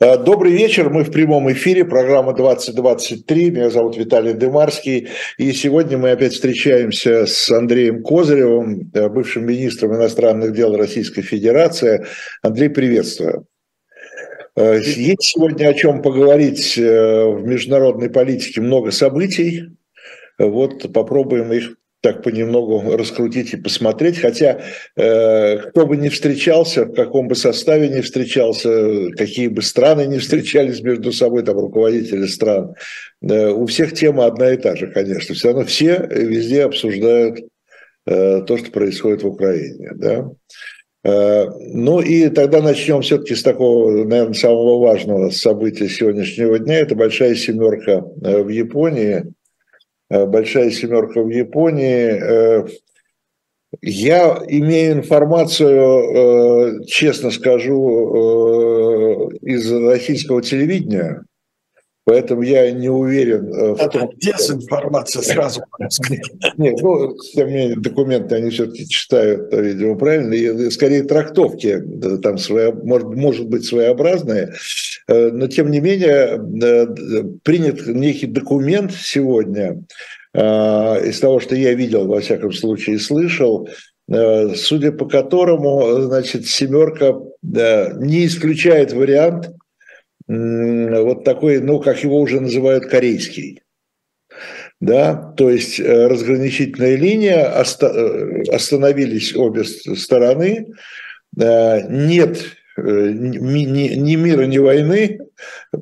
Э, добрый вечер, мы в прямом эфире, программа 2023, меня зовут Виталий Дымарский, и сегодня мы опять встречаемся с Андреем Козыревым, э, бывшим министром иностранных дел Российской Федерации. Андрей, приветствую. Э, есть сегодня о чем поговорить в международной политике, много событий, вот попробуем их так понемногу раскрутить и посмотреть. Хотя э, кто бы ни встречался, в каком бы составе ни встречался, какие бы страны ни встречались между собой, там руководители стран, э, у всех тема одна и та же, конечно. Все равно все везде обсуждают э, то, что происходит в Украине. Да? Э, ну и тогда начнем все-таки с такого, наверное, самого важного события сегодняшнего дня. Это большая семерка э, в Японии – большая семерка в Японии. Э, я имею информацию, э, честно скажу, из российского телевидения, Поэтому я не уверен в Это том... дезинформация сразу. Нет, ну, тем не менее, документы они все-таки читают, видимо, правильно. И скорее трактовки там своя, может, может быть своеобразные. Но, тем не менее, принят некий документ сегодня, из того, что я видел, во всяком случае, слышал, судя по которому, значит, семерка не исключает вариант – вот такой, ну, как его уже называют, корейский. Да, то есть э, разграничительная линия, э, остановились обе стороны, нет э, ни, ни мира, ни войны,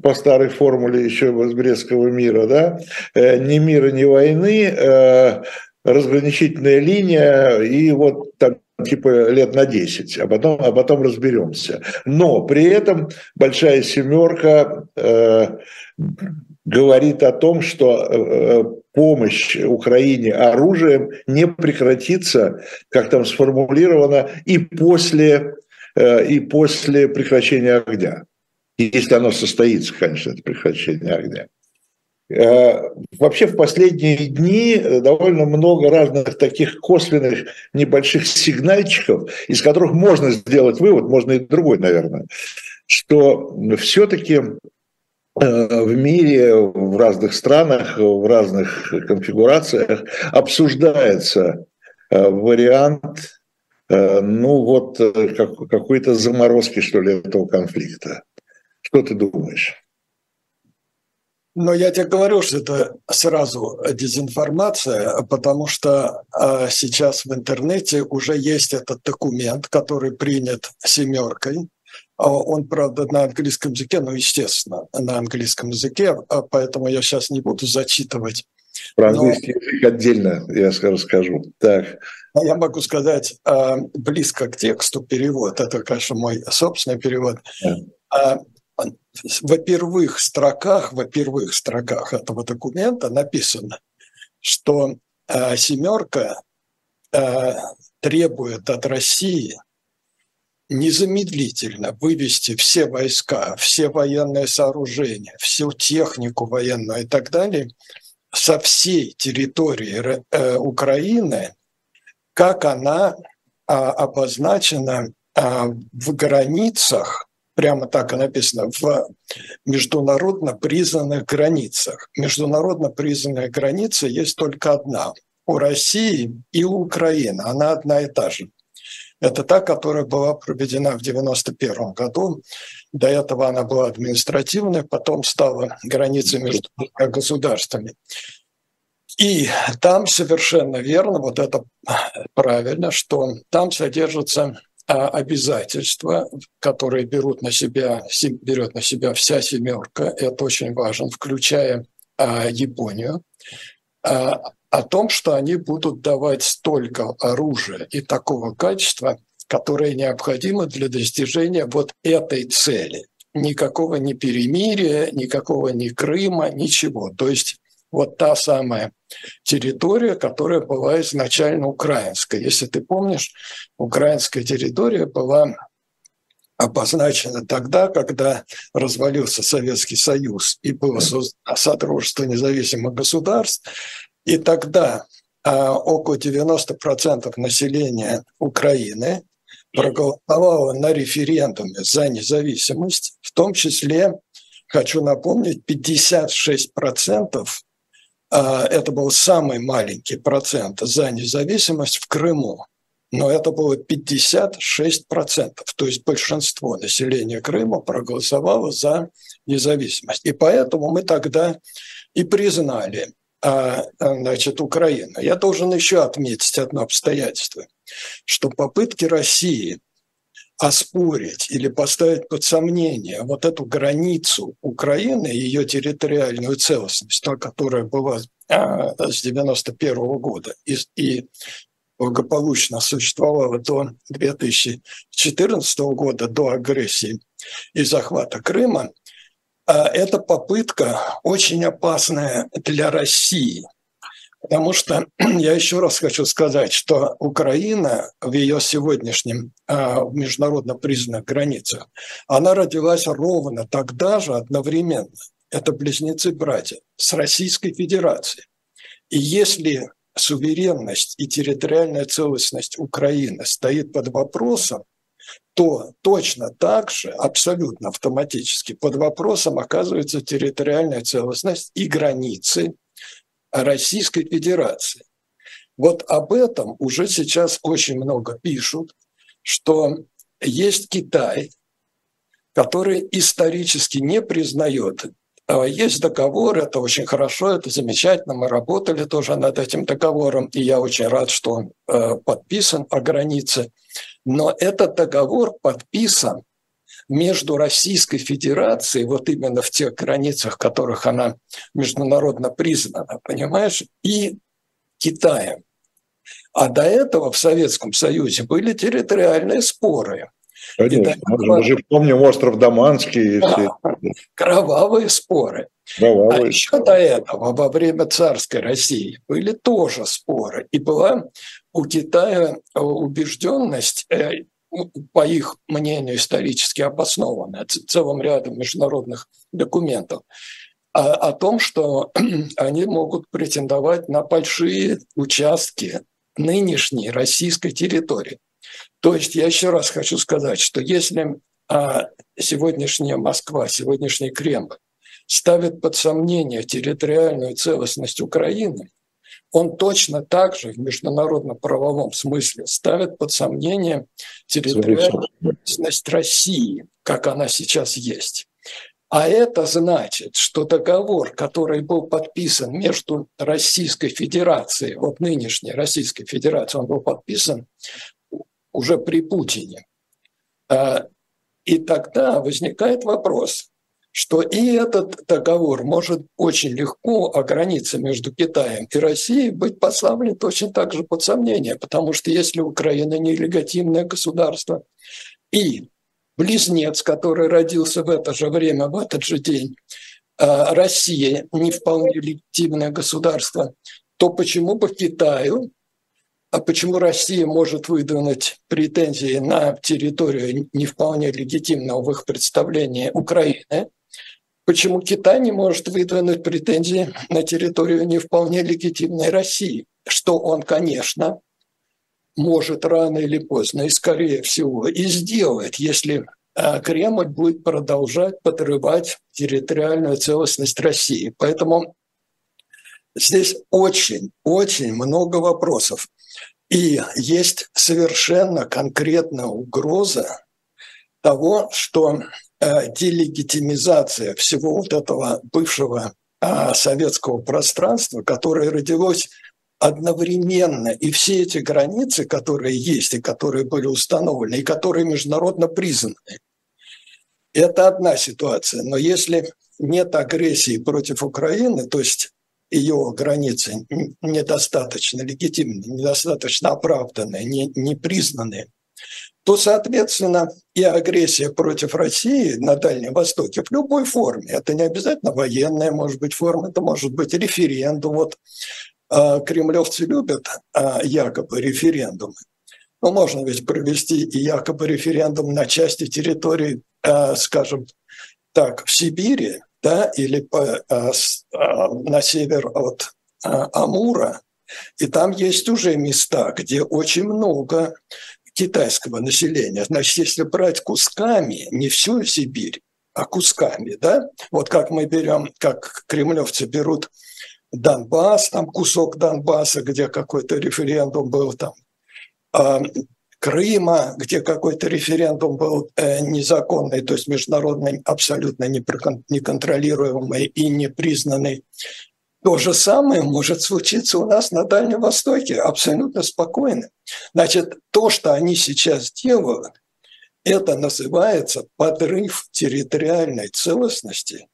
по старой формуле еще из Брестского мира, да, ни мира, ни войны, разграничительная линия, и вот там типа лет на 10, а потом, а потом разберемся. Но при этом большая семерка э, говорит о том, что э, помощь Украине оружием не прекратится, как там сформулировано, и после, э, и после прекращения огня. Если оно состоится, конечно, это прекращение огня. Э, вообще в последние дни довольно много разных таких косвенных небольших сигнальчиков, из которых можно сделать вывод, можно и другой, наверное, что все-таки э, в мире, в разных странах, в разных конфигурациях обсуждается э, вариант, ну вот какой-то заморозки, что ли, этого конфликта. Что ты думаешь? Но я тебе говорю, что это сразу дезинформация, потому что э, сейчас в интернете уже есть этот документ, который принят семеркой. А он, правда, на английском языке, ну, естественно, на английском языке, а поэтому я сейчас не буду зачитывать. Про английский Но... язык отдельно я расскажу. Так. Я могу сказать э, близко к тексту перевод. Это, конечно, мой собственный перевод. Да во первых строках, во первых строках этого документа написано, что э, семерка э, требует от России незамедлительно вывести все войска, все военные сооружения, всю технику военную и так далее со всей территории э, Украины, как она э, обозначена э, в границах прямо так и написано, в международно признанных границах. Международно признанная граница есть только одна – у России и у Украины. Она одна и та же. Это та, которая была проведена в 1991 году. До этого она была административной, потом стала границей между государствами. И там совершенно верно, вот это правильно, что там содержится а обязательства, которые берут на себя, берет на себя вся семерка, это очень важно, включая а, Японию, а, о том, что они будут давать столько оружия и такого качества, которое необходимо для достижения вот этой цели. Никакого ни перемирия, никакого ни Крыма, ничего. То есть вот та самая территория, которая была изначально украинская. Если ты помнишь, украинская территория была обозначена тогда, когда развалился Советский Союз и было создано Содружество независимых государств. И тогда а, около 90% населения Украины проголосовало на референдуме за независимость, в том числе, хочу напомнить, 56% а, это был самый маленький процент за независимость в Крыму. Но это было 56%, то есть большинство населения Крыма проголосовало за независимость. И поэтому мы тогда и признали а, значит, Украину. Я должен еще отметить одно обстоятельство, что попытки России оспорить или поставить под сомнение вот эту границу Украины, ее территориальную целостность, та, которая была а, с 91 года и, и благополучно существовала до 2014 года, до агрессии и захвата Крыма, а, это попытка очень опасная для России – Потому что я еще раз хочу сказать, что Украина в ее сегодняшнем э, международно признанных границах, она родилась ровно тогда же одновременно. Это близнецы-братья с Российской Федерацией. И если суверенность и территориальная целостность Украины стоит под вопросом, то точно так же, абсолютно автоматически под вопросом оказывается территориальная целостность и границы Российской Федерации. Вот об этом уже сейчас очень много пишут, что есть Китай, который исторически не признает а есть договор, это очень хорошо, это замечательно, мы работали тоже над этим договором, и я очень рад, что он э, подписан о границе. Но этот договор подписан между Российской Федерацией, вот именно в тех границах, в которых она международно признана, понимаешь, и Китаем. А до этого в Советском Союзе были территориальные споры. Конечно, мы же помним остров Даманский. И все. Кровавые споры. Кровавые. А еще до этого, во время царской России, были тоже споры. И была у Китая убежденность, э, по их мнению, исторически обоснованная, целым рядом международных документов, о, о том, что они могут претендовать на большие участки нынешней российской территории. То есть я еще раз хочу сказать, что если а, сегодняшняя Москва, сегодняшний Кремль ставит под сомнение территориальную целостность Украины, он точно так же в международно-правовом смысле ставит под сомнение территориальную целостность России, как она сейчас есть. А это значит, что договор, который был подписан между Российской Федерацией, вот нынешней Российской Федерацией, он был подписан уже при Путине. А, и тогда возникает вопрос, что и этот договор может очень легко о границе между Китаем и Россией быть поставлен точно так же под сомнение, потому что если Украина нелегитимное государство и близнец, который родился в это же время, в этот же день, а, Россия не вполне легитимное государство, то почему бы Китаю а почему Россия может выдвинуть претензии на территорию не вполне легитимного в их представлении Украины? Почему Китай не может выдвинуть претензии на территорию не вполне легитимной России? Что он, конечно, может рано или поздно, и скорее всего, и сделает, если а, Кремль будет продолжать подрывать территориальную целостность России. Поэтому здесь очень-очень много вопросов. И есть совершенно конкретная угроза того, что делегитимизация всего вот этого бывшего э, советского пространства, которое родилось одновременно, и все эти границы, которые есть, и которые были установлены, и которые международно признаны, это одна ситуация. Но если нет агрессии против Украины, то есть ее границы недостаточно легитимны, недостаточно оправданы, не, не признаны, то, соответственно, и агрессия против России на Дальнем Востоке в любой форме, это не обязательно военная, может быть, форма, это может быть референдум. Вот э, кремлевцы любят э, якобы референдумы. Но можно ведь провести и якобы референдум на части территории, э, скажем так, в Сибири, да, или по, а, а, на север от а, Амура, и там есть уже места, где очень много китайского населения. Значит, если брать кусками, не всю Сибирь, а кусками, да, вот как мы берем, как кремлевцы берут Донбасс, там кусок Донбасса, где какой-то референдум был, там а, Крыма, где какой-то референдум был э, незаконный, то есть международный, абсолютно неконтролируемый и непризнанный. То же самое может случиться у нас на Дальнем Востоке, абсолютно спокойно. Значит, то, что они сейчас делают, это называется подрыв территориальной целостности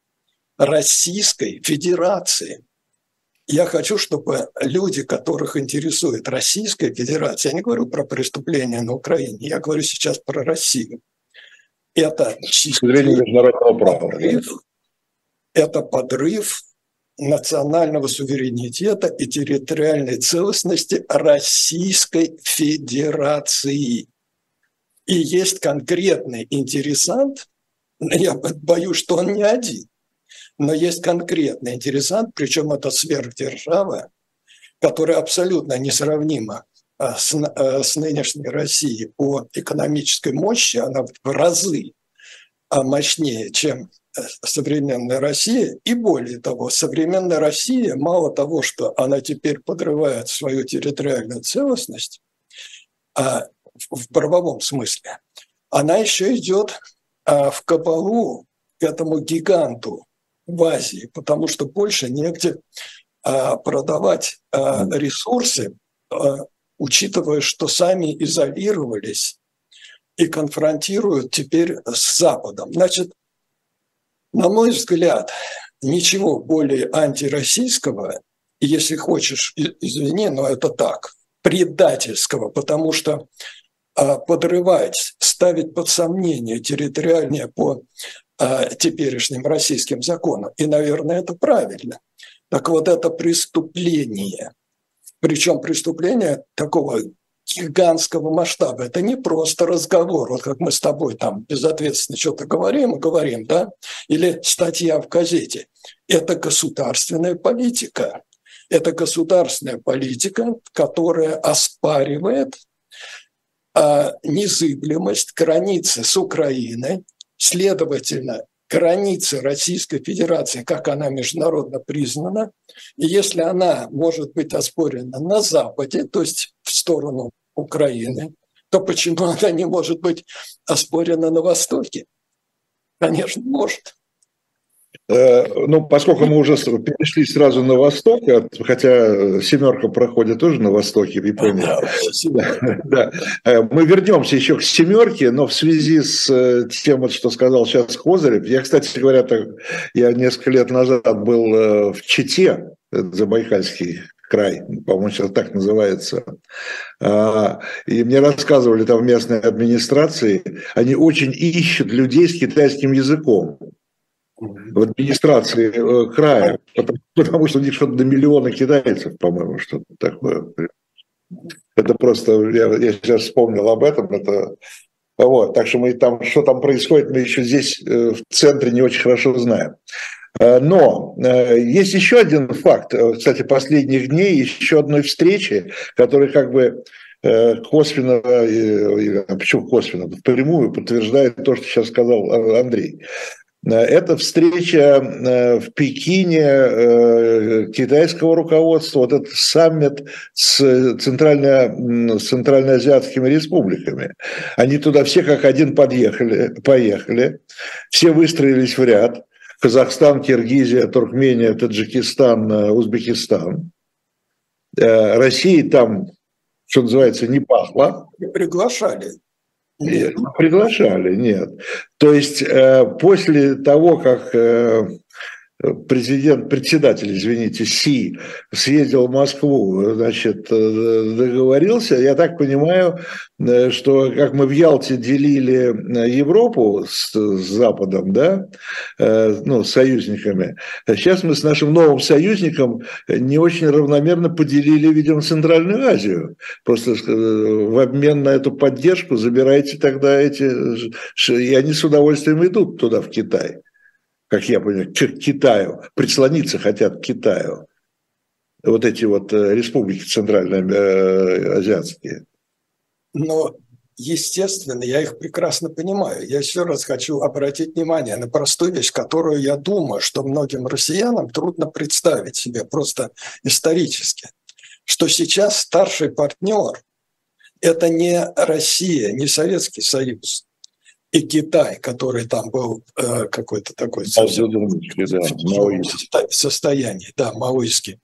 Российской Федерации – я хочу, чтобы люди, которых интересует Российская Федерация, я не говорю про преступления на Украине, я говорю сейчас про Россию. Это международного права. Подрыв, это подрыв национального суверенитета и территориальной целостности Российской Федерации. И есть конкретный интересант, я боюсь, что он не один, но есть конкретный интересант, причем это сверхдержава, которая абсолютно несравнима а, с, а, с нынешней Россией по экономической мощи, она в разы а, мощнее, чем э, современная Россия. И более того, современная Россия, мало того, что она теперь подрывает свою территориальную целостность, а в правовом смысле, она еще идет в кабалу этому гиганту в Азии, потому что больше негде а, продавать а, ресурсы, а, учитывая, что сами изолировались и конфронтируют теперь с Западом. Значит, на мой взгляд, ничего более антироссийского, если хочешь, извини, но это так, предательского, потому что подрывать, ставить под сомнение территориальное по теперешним российским законам. И, наверное, это правильно. Так вот, это преступление, причем преступление такого гигантского масштаба. Это не просто разговор, вот как мы с тобой там безответственно что-то говорим и говорим, да, или статья в газете. Это государственная политика. Это государственная политика, которая оспаривает а, незыблемость границы с Украиной, Следовательно, границы Российской Федерации, как она международно признана, и если она может быть оспорена на Западе, то есть в сторону Украины, то почему она не может быть оспорена на Востоке? Конечно, может. Э, ну, поскольку мы уже перешли сразу на восток, хотя семерка проходит тоже на востоке, в Японии. Да, да. Э, мы вернемся еще к семерке, но в связи с э, тем, что сказал сейчас Козырев, я, кстати говоря, так, я несколько лет назад был в Чите, Забайкальский край, по-моему, сейчас так называется. А, и мне рассказывали там в местной администрации, они очень ищут людей с китайским языком в администрации э, края, потому, потому что у них что-то до миллиона китайцев, по-моему, что-то такое. Это просто, я, я сейчас вспомнил об этом, это вот, так что мы там, что там происходит, мы еще здесь э, в центре не очень хорошо знаем. Э, но есть еще один факт, кстати, последних дней, еще одной встречи, которая как бы косвенно, почему косвенно, впрямую подтверждает то, что сейчас сказал Андрей. Это встреча э, в Пекине э, китайского руководства, вот этот саммит с, центрально, с центральноазиатскими республиками. Они туда все как один подъехали, поехали, все выстроились в ряд. Казахстан, Киргизия, Туркмения, Таджикистан, э, Узбекистан. России там, что называется, не пахло. Приглашали. Нет, приглашали, нет. То есть э, после того, как э, президент, председатель, извините, Си съездил в Москву, значит, э, договорился. Я так понимаю, э, что как мы в Ялте делили э, Европу с, с Западом, да, ну, с союзниками, сейчас мы с нашим новым союзником не очень равномерно поделили, видимо, Центральную Азию. Просто в обмен на эту поддержку забирайте тогда эти, и они с удовольствием идут туда, в Китай как я понимаю, к Китаю, прислониться хотят к Китаю. Вот эти вот э, республики центральноазиатские. Э, Но естественно, я их прекрасно понимаю. Я еще раз хочу обратить внимание на простую вещь, которую я думаю, что многим россиянам трудно представить себе просто исторически, что сейчас старший партнер – это не Россия, не Советский Союз и Китай, который там был э, какой-то такой да, состоянии, да, маоистский.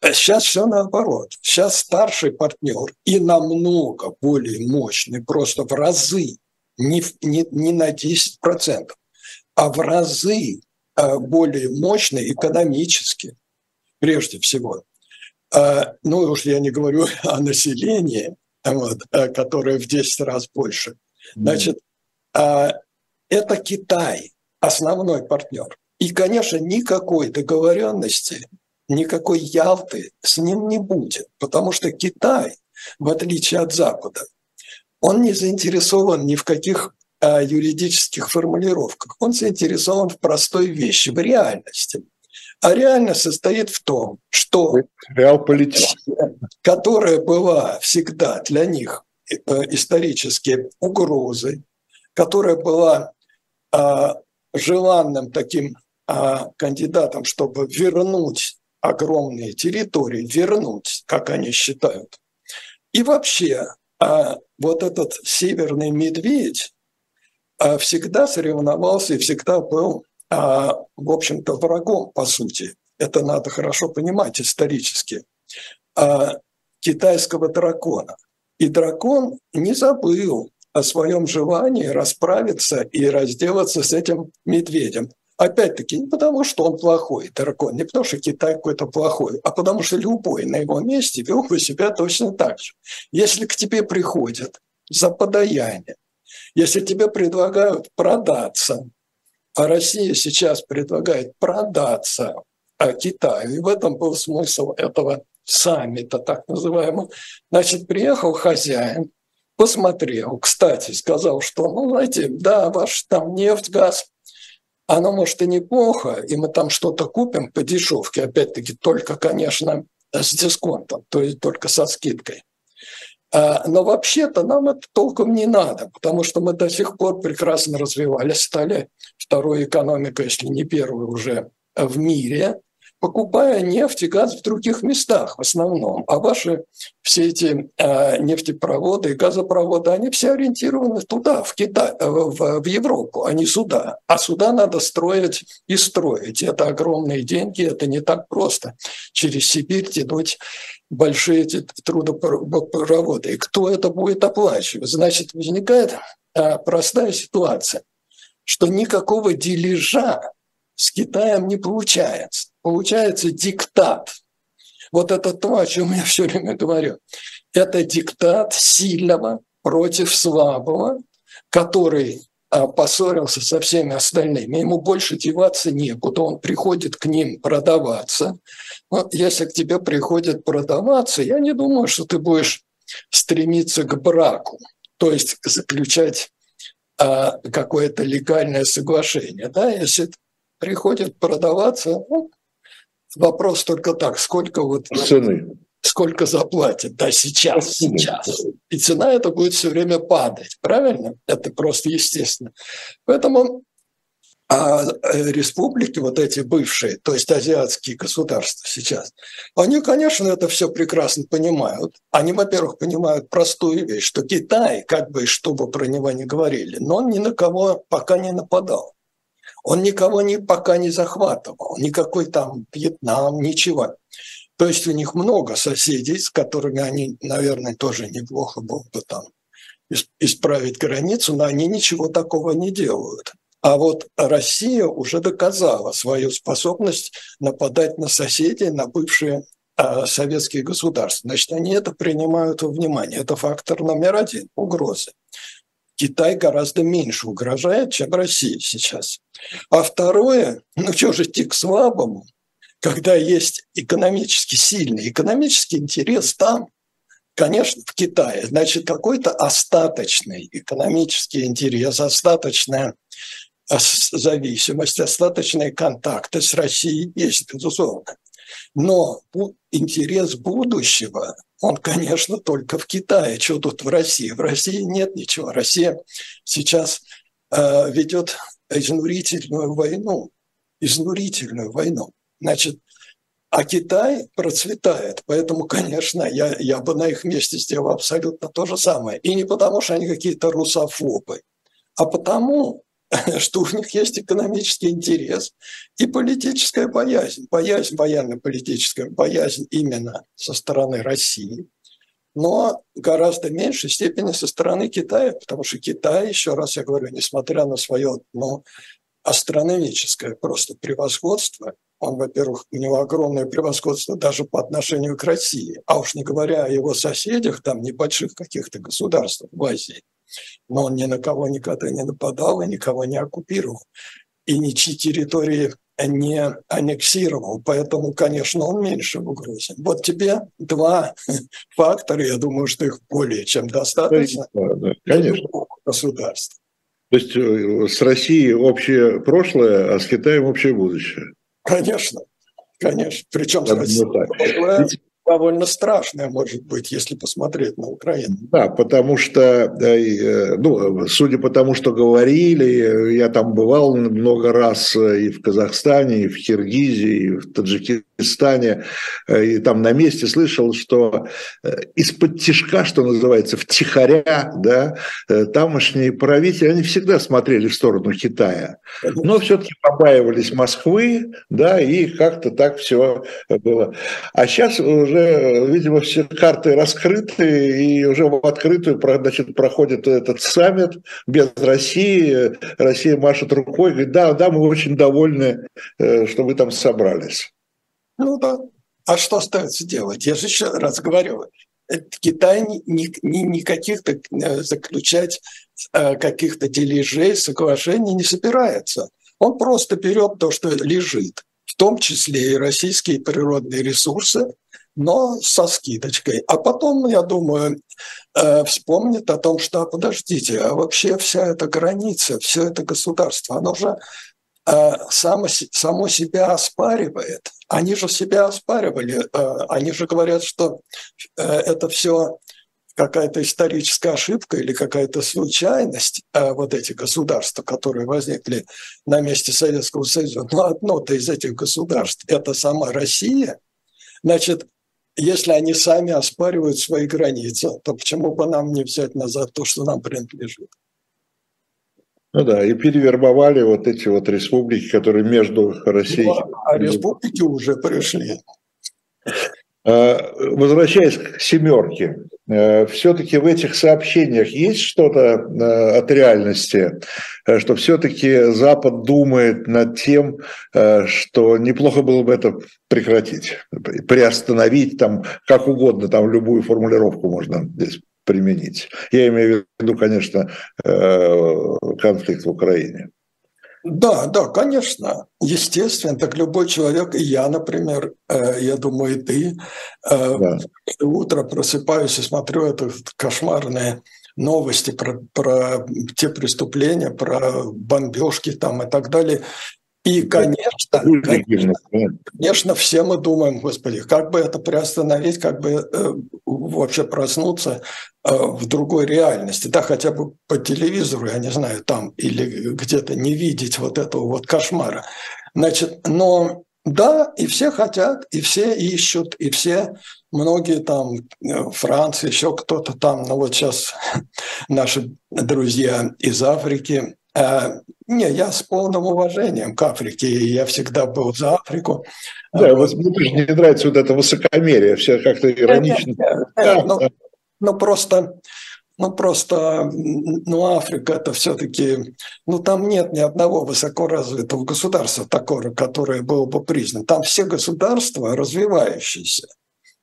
Сейчас все наоборот. Сейчас старший партнер и намного более мощный, просто в разы, не, не, не на 10%, а в разы а, более мощный экономически, прежде всего. А, ну уж я не говорю о населении, вот, а, которое в 10 раз больше. Значит, это Китай, основной партнер. И, конечно, никакой договоренности никакой Ялты с ним не будет, потому что Китай, в отличие от Запада, он не заинтересован ни в каких а, юридических формулировках, он заинтересован в простой вещи, в реальности. А реальность состоит в том, что которая была всегда для них э, исторически угрозой, которая была а, желанным таким а, кандидатом, чтобы вернуть огромные территории вернуть, как они считают. И вообще, а вот этот северный медведь всегда соревновался и всегда был, в общем-то, врагом, по сути. Это надо хорошо понимать исторически. Китайского дракона. И дракон не забыл о своем желании расправиться и разделаться с этим медведем. Опять-таки, не потому, что он плохой дракон, не потому, что Китай какой-то плохой, а потому, что любой на его месте вел бы себя точно так же. Если к тебе приходят за подаяние, если тебе предлагают продаться, а Россия сейчас предлагает продаться а Китаю, и в этом был смысл этого саммита, так называемого, значит, приехал хозяин, посмотрел, кстати, сказал, что, ну, знаете, да, ваш там нефть, газ – оно может и неплохо, и мы там что-то купим по дешевке, опять-таки, только, конечно, с дисконтом, то есть только со скидкой. А, но вообще-то нам это толком не надо, потому что мы до сих пор прекрасно развивались, стали второй экономикой, если не первой уже в мире покупая нефть и газ в других местах в основном. А ваши все эти э, нефтепроводы и газопроводы, они все ориентированы туда, в Китай, э, в, Европу, а не сюда. А сюда надо строить и строить. Это огромные деньги, это не так просто. Через Сибирь тянуть большие эти трудопроводы. И кто это будет оплачивать? Значит, возникает э, простая ситуация, что никакого дележа с Китаем не получается. Получается диктат. Вот это то, о чем я все время говорю. Это диктат сильного против слабого, который а, поссорился со всеми остальными. Ему больше деваться некуда. Он приходит к ним продаваться. Но если к тебе приходят продаваться, я не думаю, что ты будешь стремиться к браку, то есть заключать а, какое-то легальное соглашение. Да? Если приходит продаваться. Ну, вопрос только так, сколько вот цены. Сколько заплатят, да, сейчас, сейчас. И цена это будет все время падать, правильно? Это просто естественно. Поэтому а республики, вот эти бывшие, то есть азиатские государства сейчас, они, конечно, это все прекрасно понимают. Они, во-первых, понимают простую вещь, что Китай, как бы, что бы про него ни говорили, но он ни на кого пока не нападал. Он никого не, пока не захватывал, никакой там Вьетнам, ничего. То есть у них много соседей, с которыми они, наверное, тоже неплохо было бы там исправить границу, но они ничего такого не делают. А вот Россия уже доказала свою способность нападать на соседей, на бывшие э, советские государства. Значит, они это принимают во внимание. Это фактор номер один – угрозы. Китай гораздо меньше угрожает, чем Россия сейчас. А второе, ну что же идти к слабому, когда есть экономически сильный экономический интерес там, конечно, в Китае, значит, какой-то остаточный экономический интерес, остаточная э, зависимость, остаточные контакты с Россией есть, безусловно. Но интерес будущего он, конечно, только в Китае. Что тут в России? В России нет ничего. Россия сейчас э, ведет изнурительную войну. Изнурительную войну. Значит, а Китай процветает. Поэтому, конечно, я, я бы на их месте сделал абсолютно то же самое. И не потому, что они какие-то русофобы, а потому, что у них есть экономический интерес и политическая боязнь. Боязнь, военно-политическая боязнь именно со стороны России, но гораздо меньшей степени со стороны Китая, потому что Китай, еще раз я говорю, несмотря на свое ну, астрономическое просто превосходство, он, во-первых, у него огромное превосходство даже по отношению к России, а уж не говоря о его соседях, там небольших каких-то государствах в Азии – но он ни на кого никогда не нападал и никого не оккупировал. И ничьи территории не аннексировал, поэтому, конечно, он меньше в угрозе. Вот тебе два фактора, я думаю, что их более чем достаточно. Да, конечно. Государств. То есть э, с Россией общее прошлое, а с Китаем общее будущее. Конечно, конечно. Причем с Россией прошлое довольно страшная, может быть, если посмотреть на Украину. Да, потому что, э, ну, судя по тому, что говорили, я там бывал много раз э, и в Казахстане, и в Киргизии, и в Таджикистане, э, и там на месте слышал, что из-под тишка, что называется, втихаря, да, тамошние правители, они всегда смотрели в сторону Китая, но все-таки побаивались Москвы, да, и как-то так все было. А сейчас уже уже, видимо, все карты раскрыты, и уже в открытую значит, проходит этот саммит без России. Россия машет рукой, говорит, да, да, мы очень довольны, э, что вы там собрались. Ну да. А что остается делать? Я же еще раз говорю, Китай ни, ни, никаких-то э, заключать э, каких-то дележей, соглашений не собирается. Он просто берет то, что лежит, в том числе и российские природные ресурсы, но со скидочкой. А потом, я думаю, э, вспомнит о том, что, подождите, а вообще вся эта граница, все это государство, оно же э, само, само себя оспаривает. Они же себя оспаривали. Э, они же говорят, что это все какая-то историческая ошибка или какая-то случайность, вот эти государства, которые возникли на месте Советского Союза, но одно-то из этих государств – это сама Россия, значит, если они сами оспаривают свои границы, то почему бы нам не взять назад то, что нам принадлежит? Ну да, и перевербовали вот эти вот республики, которые между Россией... Ну, а республики уже пришли. А, возвращаясь к семерке, э, все-таки в этих сообщениях есть что-то э, от реальности, э, что все-таки Запад думает над тем, что неплохо было бы это прекратить, приостановить, там, как угодно, там любую формулировку можно здесь применить. Я имею в виду, конечно, конфликт в Украине. Да, да, конечно, естественно, так любой человек, и я, например, э, я думаю, и ты, э, да. утро просыпаюсь и смотрю это кошмарные новости про, про те преступления, про бомбежки там и так далее. И, конечно, конечно, конечно, все мы думаем, господи, как бы это приостановить, как бы э, вообще проснуться э, в другой реальности, да, хотя бы по телевизору, я не знаю, там или где-то не видеть вот этого вот кошмара. Значит, но да, и все хотят, и все ищут, и все, многие там, э, Франция, еще кто-то там, ну вот сейчас наши друзья из Африки, не, я с полным уважением к Африке, я всегда был за Африку. Да, вот мне не нравится вот это высокомерие, все как-то иронично. Нет, нет, нет, ну, ну, просто, ну просто, ну Африка это все-таки, ну там нет ни одного высокоразвитого государства такого, которое было бы признано. Там все государства развивающиеся.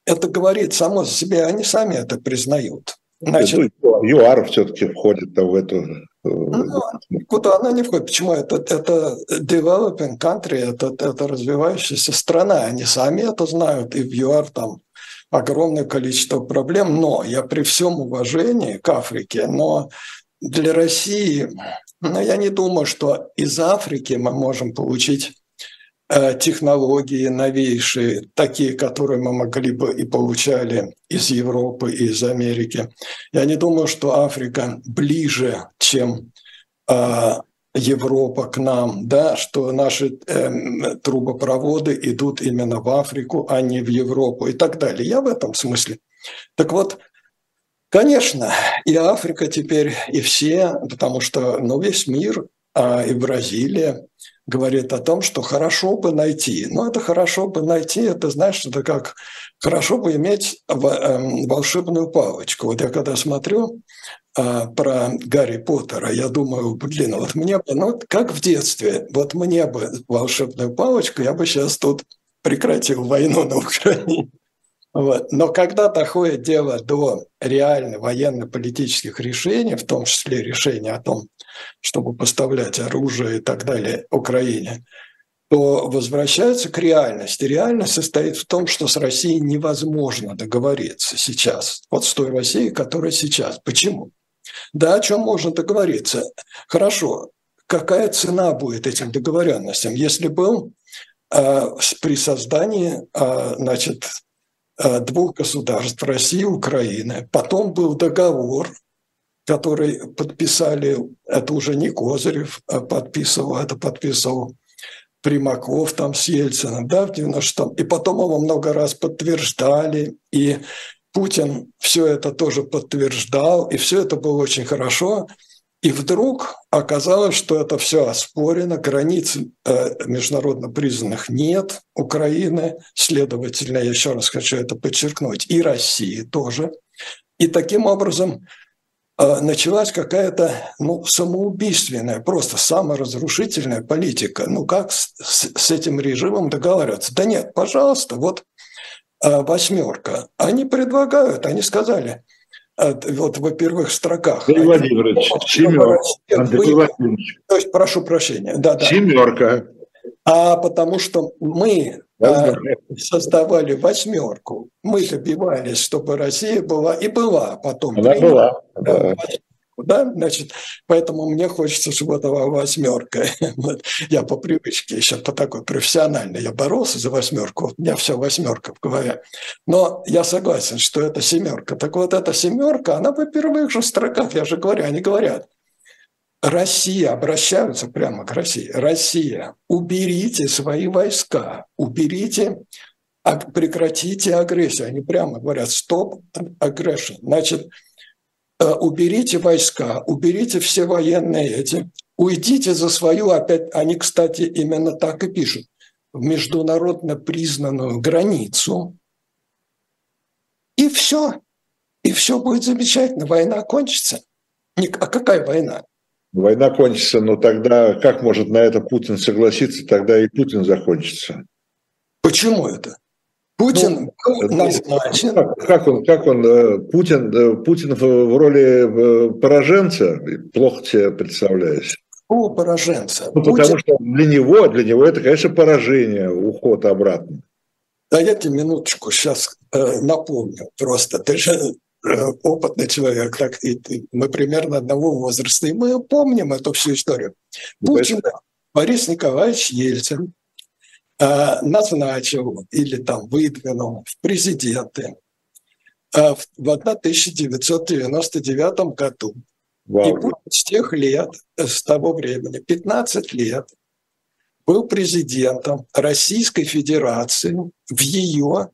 Это говорит само за себя, они сами это признают. Значит, ну, ЮАР все-таки входит в эту ну, куда она не входит? Почему? Это, это developing country, это, это развивающаяся страна. Они сами это знают, и в ЮАР там огромное количество проблем. Но я при всем уважении к Африке, но для России, ну, я не думаю, что из Африки мы можем получить э, технологии новейшие, такие, которые мы могли бы и получали из Европы и из Америки. Я не думаю, что Африка ближе, чем э, Европа к нам, да, что наши э, трубопроводы идут именно в Африку, а не в Европу и так далее. Я в этом смысле. Так вот, конечно, и Африка теперь, и все, потому что ну, весь мир, и Бразилия говорит о том, что хорошо бы найти. Но это хорошо бы найти, это знаешь, это как хорошо бы иметь эм, волшебную палочку. Вот я когда смотрю а, про Гарри Поттера, я думаю, блин, вот мне бы, ну, как в детстве, вот мне бы волшебную палочку, я бы сейчас тут прекратил войну на Украине. Вот. Но когда доходит дело до реально военно-политических решений, в том числе решения о том, чтобы поставлять оружие и так далее Украине, то возвращается к реальности. Реальность состоит в том, что с Россией невозможно договориться сейчас. Вот с той Россией, которая сейчас. Почему? Да, о чем можно договориться? Хорошо, какая цена будет этим договоренностям? Если был э, при создании э, значит, двух государств, России и Украины, потом был договор, который подписали, это уже не Козырев подписывал, это подписывал Примаков там с Ельциным, да, в 96-м. И потом его много раз подтверждали, и Путин все это тоже подтверждал, и все это было очень хорошо. И вдруг оказалось, что это все оспорено, границ э, международно признанных нет Украины, следовательно, я еще раз хочу это подчеркнуть, и России тоже. И таким образом э, началась какая-то ну, самоубийственная, просто саморазрушительная политика. Ну как с, с этим режимом договариваться? Да нет, пожалуйста, вот а, восьмерка. Они предлагают, они сказали, вот во первых строках. Андрей Владимирович, семерка. Андрей Владимирович. То есть, прошу прощения. Да, да. Семерка. А потому что мы а, создавали восьмерку. Мы добивались, чтобы Россия была и была потом. Она была. Да да, значит, поэтому мне хочется, чтобы это восьмерка. Вот. Я по привычке еще по такой профессиональной, я боролся за восьмерку, вот у меня все восьмерка в голове. Но я согласен, что это семерка. Так вот, эта семерка, она в первых же строках, я же говорю, они говорят, Россия, обращаются прямо к России, Россия, уберите свои войска, уберите прекратите агрессию. Они прямо говорят, стоп агрессия. Значит, уберите войска, уберите все военные эти, уйдите за свою, опять, они, кстати, именно так и пишут, в международно признанную границу, и все. И все будет замечательно, война кончится. А какая война? Война кончится, но тогда как может на это Путин согласиться, тогда и Путин закончится. Почему это? Путин ну, назначен. Как, как он, как он, э, Путин, э, Путин в роли э, пораженца, плохо себе представляешь. О, пораженца. Ну, Путин... Потому что для него, для него это, конечно, поражение, уход обратно. Да я тебе минуточку сейчас э, напомню просто. Ты же э, опытный человек, так и ты. мы примерно одного возраста, и мы помним эту всю историю. Ну, Путин, Борис Николаевич Ельцин Э, назначил или там выдвинул в президенты э, в 1999 году. Вау. И с тех лет, э, с того времени, 15 лет, был президентом Российской Федерации в ее,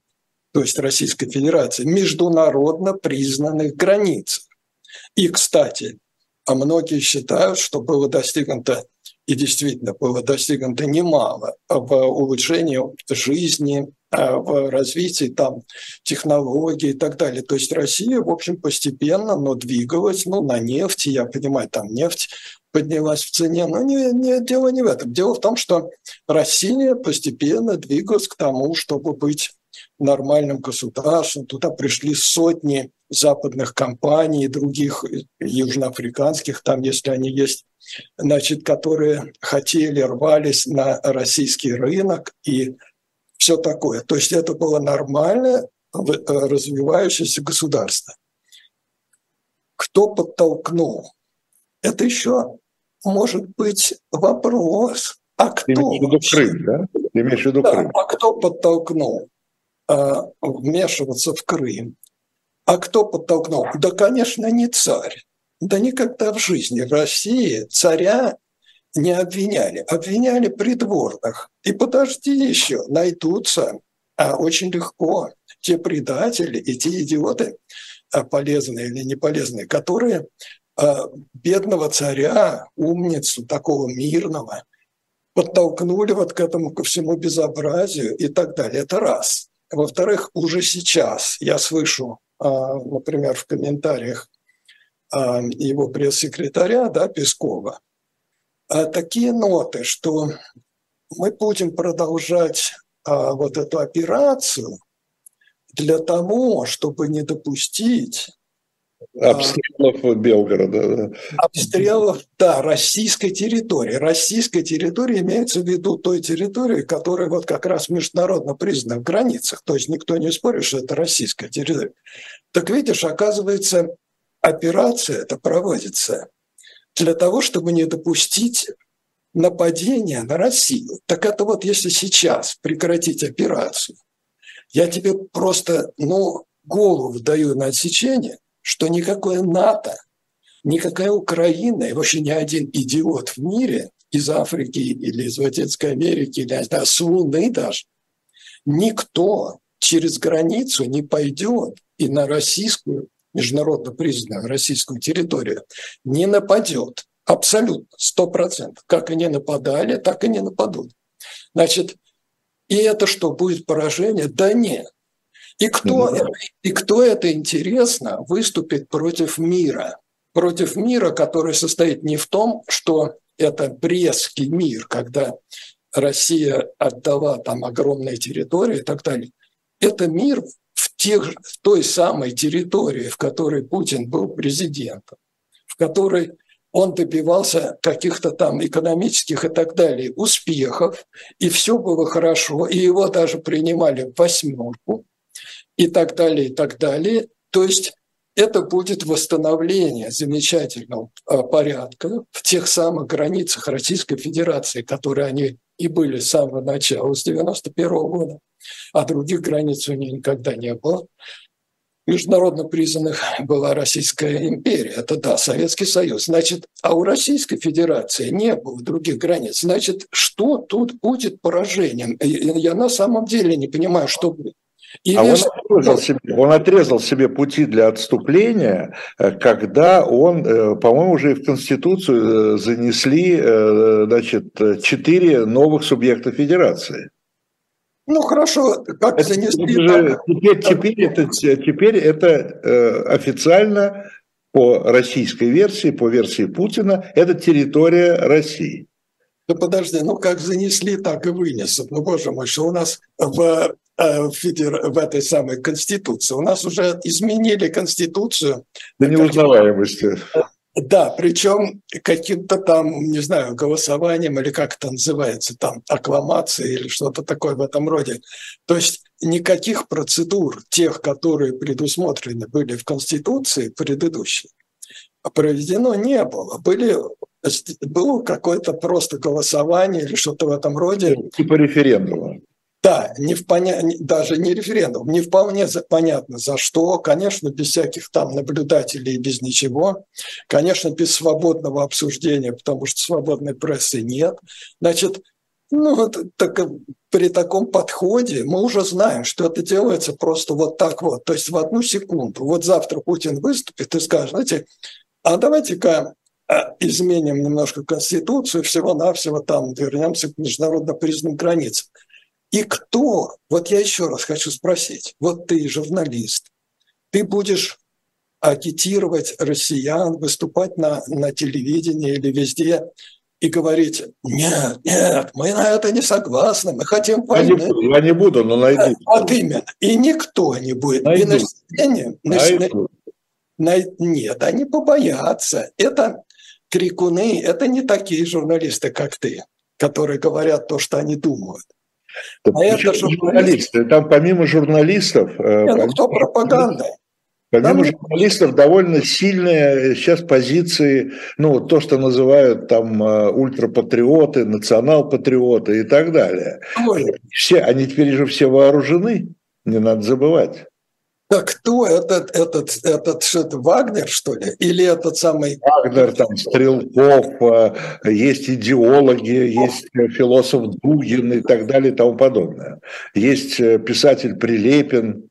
то есть Российской Федерации, международно признанных границах. И, кстати, а многие считают, что было достигнуто и действительно было достигнуто немало в улучшении жизни, а, в развитии там технологий и так далее. То есть Россия, в общем, постепенно, но двигалась, ну, на нефти, я понимаю, там нефть поднялась в цене, но не, не, дело не в этом. Дело в том, что Россия постепенно двигалась к тому, чтобы быть нормальным государством. Туда пришли сотни западных компаний, других южноафриканских, там, если они есть, значит, которые хотели, рвались на российский рынок и все такое. То есть это было нормальное э, развивающееся государство. Кто подтолкнул? Это еще может быть вопрос. А кто? Крым, да? имеешь в виду да, Крым? А кто подтолкнул э, вмешиваться в Крым? А кто подтолкнул? Да, конечно, не царь. Да никогда в жизни в России царя не обвиняли. Обвиняли придворных. И подожди еще, найдутся а очень легко те предатели и те идиоты, а, полезные или не полезные, которые а, бедного царя, умницу, такого мирного, подтолкнули вот к этому, ко всему безобразию и так далее. Это раз. Во-вторых, уже сейчас я слышу, например, в комментариях его пресс-секретаря, да, Пескова, такие ноты, что мы будем продолжать вот эту операцию – для того, чтобы не допустить а, Обстрелов Белгорода. Да. Обстрелов, да, российской территории. Российская территория имеется в виду той территории, которая вот как раз международно признана в границах. То есть никто не спорит, что это российская территория. Так видишь, оказывается, операция это проводится для того, чтобы не допустить нападения на Россию. Так это вот если сейчас прекратить операцию, я тебе просто, ну, голову даю на отсечение, что никакое НАТО, никакая Украина и вообще ни один идиот в мире из Африки или из Латинской Америки, или да, с Луны даже, никто через границу не пойдет и на российскую, международно признанную российскую территорию не нападет. Абсолютно, сто процентов. Как и не нападали, так и не нападут. Значит, и это что, будет поражение? Да нет. И кто, и кто это интересно выступит против мира? Против мира, который состоит не в том, что это Брестский мир, когда Россия отдала там огромные территории и так далее. Это мир в, тех, в той самой территории, в которой Путин был президентом, в которой он добивался каких-то там экономических и так далее успехов, и все было хорошо, и его даже принимали в восьмерку, и так далее, и так далее. То есть это будет восстановление замечательного а, порядка в тех самых границах Российской Федерации, которые они и были с самого начала, с 91 года, а других границ у них никогда не было международно признанных была Российская империя. Это да, Советский Союз. Значит, а у Российской Федерации не было других границ. Значит, что тут будет поражением? Я на самом деле не понимаю, что будет. Или а он отрезал, себе, он отрезал себе пути для отступления, э, когда он, э, по-моему, уже в Конституцию э, занесли значит, четыре новых субъекта федерации. Ну хорошо, как это, занесли? Это теперь, теперь, это, теперь это официально по российской версии, по версии Путина, это территория России. Да подожди, ну как занесли, так и вынесут. Ну, боже мой, что у нас в, в, федер... в этой самой Конституции, у нас уже изменили Конституцию. До неузнаваемости. Да, причем каким-то там, не знаю, голосованием или как это называется, там, аккламацией или что-то такое в этом роде. То есть никаких процедур, тех, которые предусмотрены были в Конституции предыдущей, проведено не было. Были, было какое-то просто голосование или что-то в этом роде. Типа референдума. Да, не вполне, даже не референдум, не вполне понятно за что, конечно, без всяких там наблюдателей, без ничего, конечно, без свободного обсуждения, потому что свободной прессы нет. Значит, ну, вот так, при таком подходе мы уже знаем, что это делается просто вот так вот, то есть в одну секунду. Вот завтра Путин выступит и скажет, знаете, а давайте-ка а, изменим немножко Конституцию, всего-навсего там вернемся к международно признанным границам. И кто, вот я еще раз хочу спросить, вот ты журналист, ты будешь агитировать россиян, выступать на, на телевидении или везде и говорить, нет, нет, мы на это не согласны, мы хотим войны. Я не буду, я не буду но найду. Вот именно. И никто не будет. Найду. И население, население, на, нет, они побоятся. Это крикуны, это не такие журналисты, как ты, которые говорят то, что они думают. Так а это журналисты. Там помимо журналистов... Э, не, ну кто пропаганда? Помимо журналистов довольно сильные сейчас позиции, ну, то, что называют там э, ультрапатриоты, национал-патриоты и так далее. Ой. Все, они теперь же все вооружены, не надо забывать. Да кто этот, этот, этот что это, Вагнер, что ли? Или этот самый... Вагнер, там, Стрелков, э, есть идеологи, есть философ Дугин и так далее и тому подобное. Есть э, писатель Прилепин.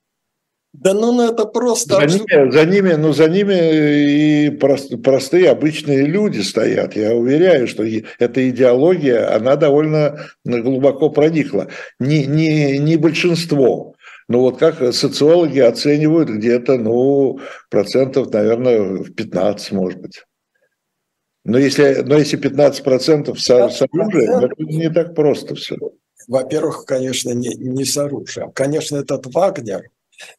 Да ну, ну это просто... За ними, за ними, ну, за ними и прост, простые обычные люди стоят. Я уверяю, что эта идеология, она довольно глубоко проникла. Не, не, не большинство, ну вот как социологи оценивают где-то, ну, процентов, наверное, в 15, может быть. Но если, но если 15 процентов с, с оружием, это не так просто все. Во-первых, конечно, не, не с оружием. Конечно, этот Вагнер,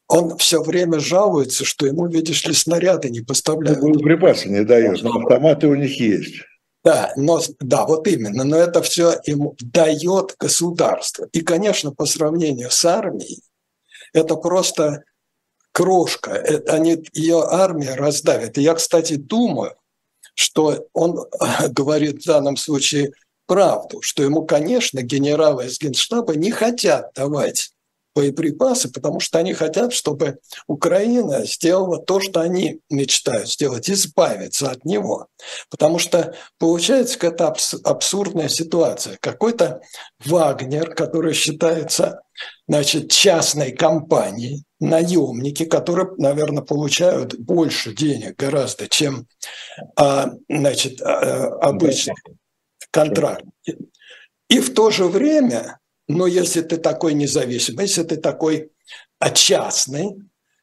он все время жалуется, что ему, видишь ли, снаряды не поставляют. Ну, припасы не дают, но автоматы у них есть. Да, но, да, вот именно, но это все ему дает государство. И, конечно, по сравнению с армией, это просто крошка. Это, они, ее армия раздавит. И я, кстати, думаю, что он говорит в данном случае правду, что ему, конечно, генералы из Генштаба не хотят давать боеприпасы, потому что они хотят, чтобы Украина сделала то, что они мечтают сделать, избавиться от него. Потому что получается какая-то абсурдная ситуация. Какой-то Вагнер, который считается значит, частной компанией, наемники, которые, наверное, получают больше денег гораздо, чем а, значит, а, обычные контрактники. И в то же время но если ты такой независимый, если ты такой а, частный,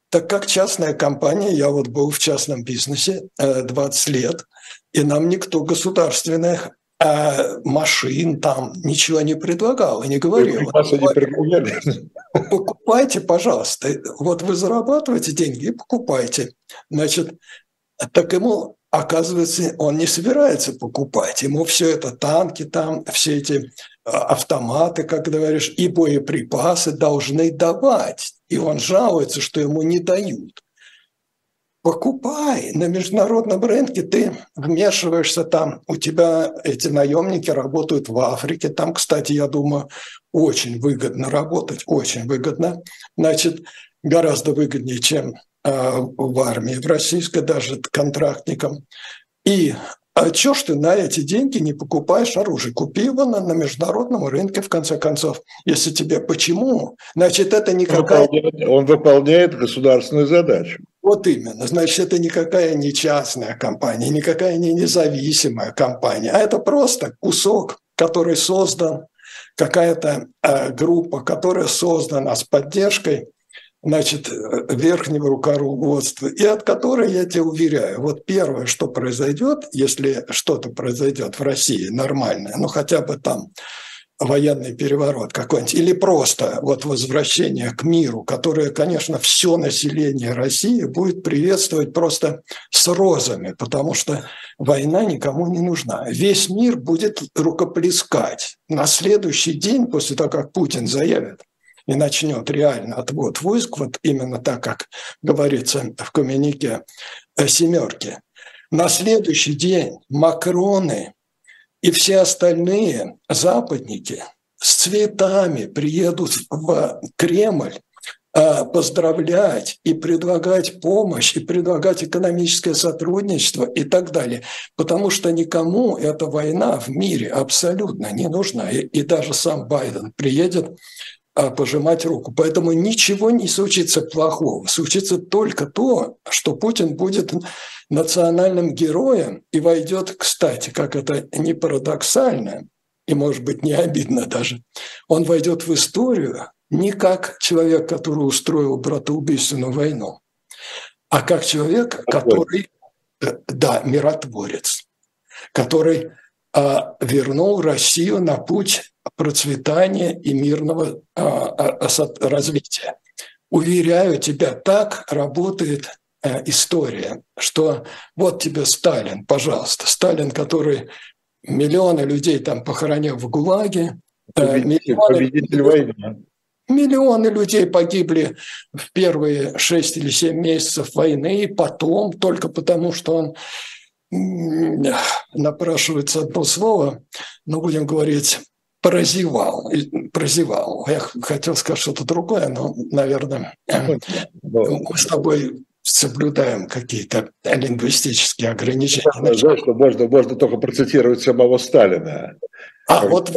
так как частная компания, я вот был в частном бизнесе 20 э, лет, и нам никто государственных а машин там ничего не предлагал и не говорил. Покупайте, пожалуйста. Вот вы зарабатываете деньги и покупайте. Значит, так ему оказывается, он не собирается покупать. Ему все это танки там, все эти автоматы, как говоришь, и боеприпасы должны давать. И он жалуется, что ему не дают. Покупай. На международном рынке ты вмешиваешься там. У тебя эти наемники работают в Африке. Там, кстати, я думаю, очень выгодно работать, очень выгодно. Значит, гораздо выгоднее, чем а, в армии, в российской даже контрактникам. И а чё ж ты на эти деньги не покупаешь оружие? Купи его на, на международном рынке, в конце концов. Если тебе почему? Значит, это никакая... Он выполняет, он выполняет государственную задачу. Вот именно. Значит, это никакая не частная компания, никакая не независимая компания, а это просто кусок, который создан, какая-то э, группа, которая создана с поддержкой значит, верхнего руководства, и от которой, я тебе уверяю, вот первое, что произойдет, если что-то произойдет в России нормальное, ну хотя бы там военный переворот какой-нибудь, или просто вот возвращение к миру, которое, конечно, все население России будет приветствовать просто с розами, потому что война никому не нужна. Весь мир будет рукоплескать. На следующий день, после того, как Путин заявит, и начнет реально отвод войск, вот именно так, как говорится в коммюнике э, «семерки», на следующий день Макроны и все остальные западники с цветами приедут в Кремль э, поздравлять и предлагать помощь, и предлагать экономическое сотрудничество и так далее. Потому что никому эта война в мире абсолютно не нужна. И, и даже сам Байден приедет пожимать руку. Поэтому ничего не случится плохого. Случится только то, что Путин будет национальным героем и войдет, кстати, как это не парадоксально, и, может быть, не обидно даже, он войдет в историю не как человек, который устроил братоубийственную войну, а как человек, который, э, да, миротворец, который а, вернул Россию на путь процветания и мирного а, а, развития. Уверяю тебя, так работает история, что вот тебе Сталин, пожалуйста, Сталин, который миллионы людей там похоронил в ГУЛАГе, победитель, миллионы, победитель войны. Миллионы людей погибли в первые шесть или семь месяцев войны, и потом, только потому что он напрашивается одно слово, но будем говорить прозевал, прозевал. Я хотел сказать что-то другое, но, наверное, мы с тобой соблюдаем какие-то лингвистические ограничения. Знаешь, что можно, можно только процитировать самого Сталина. А, когда, вот...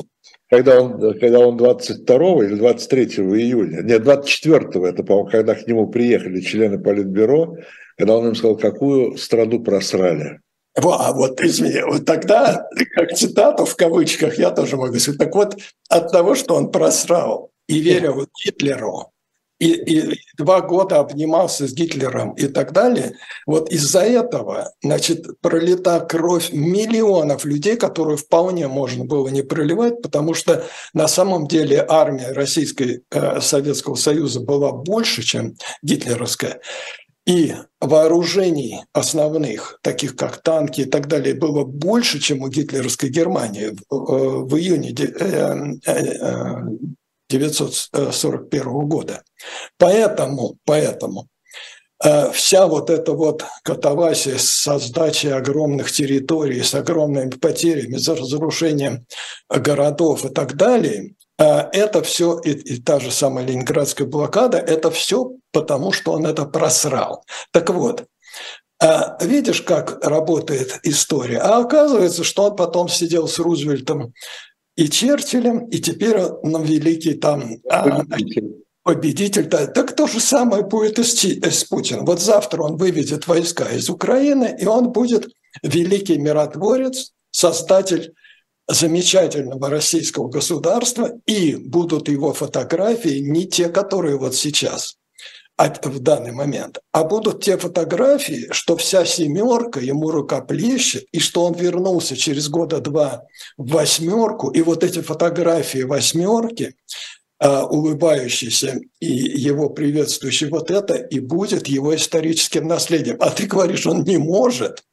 Когда он, когда он 22 или 23 июня, нет, 24 это, по-моему, когда к нему приехали члены Политбюро, когда он им сказал, какую страну просрали. А вот, извини, вот тогда, как цитату в кавычках, я тоже могу сказать. Так вот, от того, что он просрал и верил Гитлеру, и, и два года обнимался с Гитлером и так далее, вот из-за этого, значит, пролита кровь миллионов людей, которую вполне можно было не проливать, потому что на самом деле армия Российской э, Советского Союза была больше, чем гитлеровская и вооружений основных, таких как танки и так далее, было больше, чем у гитлеровской Германии в э, июне 1941 э, э, года. Поэтому, поэтому вся вот эта вот катавасия с сдачей огромных территорий, с огромными потерями, за разрушением городов и так далее, это все, и, и та же самая ленинградская блокада, это все потому, что он это просрал. Так вот, а, видишь, как работает история. А оказывается, что он потом сидел с Рузвельтом и Черчиллем, и теперь он великий там а, победитель. Да, так то же самое будет и с, и с Путиным. Вот завтра он выведет войска из Украины, и он будет великий миротворец, создатель замечательного российского государства, и будут его фотографии не те, которые вот сейчас, а в данный момент, а будут те фотографии, что вся семерка ему рукоплещет, и что он вернулся через года два в восьмерку, и вот эти фотографии восьмерки, а, улыбающийся и его приветствующий, вот это и будет его историческим наследием. А ты говоришь, он не может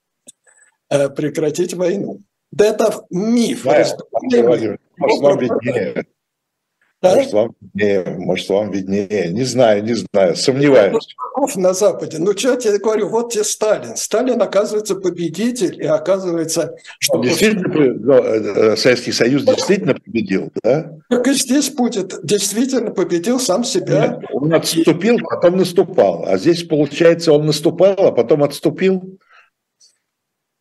э, прекратить войну. Да это миф. Да, Владимир, может, вам виднее. Да? Может, вам виднее, может, вам виднее. Не знаю, не знаю, сомневаюсь. На Западе. Ну, что я тебе говорю, вот тебе Сталин. Сталин, оказывается, победитель, и оказывается, что... Действительно, э, Советский Союз действительно победил, да? Так и здесь будет. Действительно победил сам себя. Нет, он отступил, потом наступал. А здесь, получается, он наступал, а потом отступил.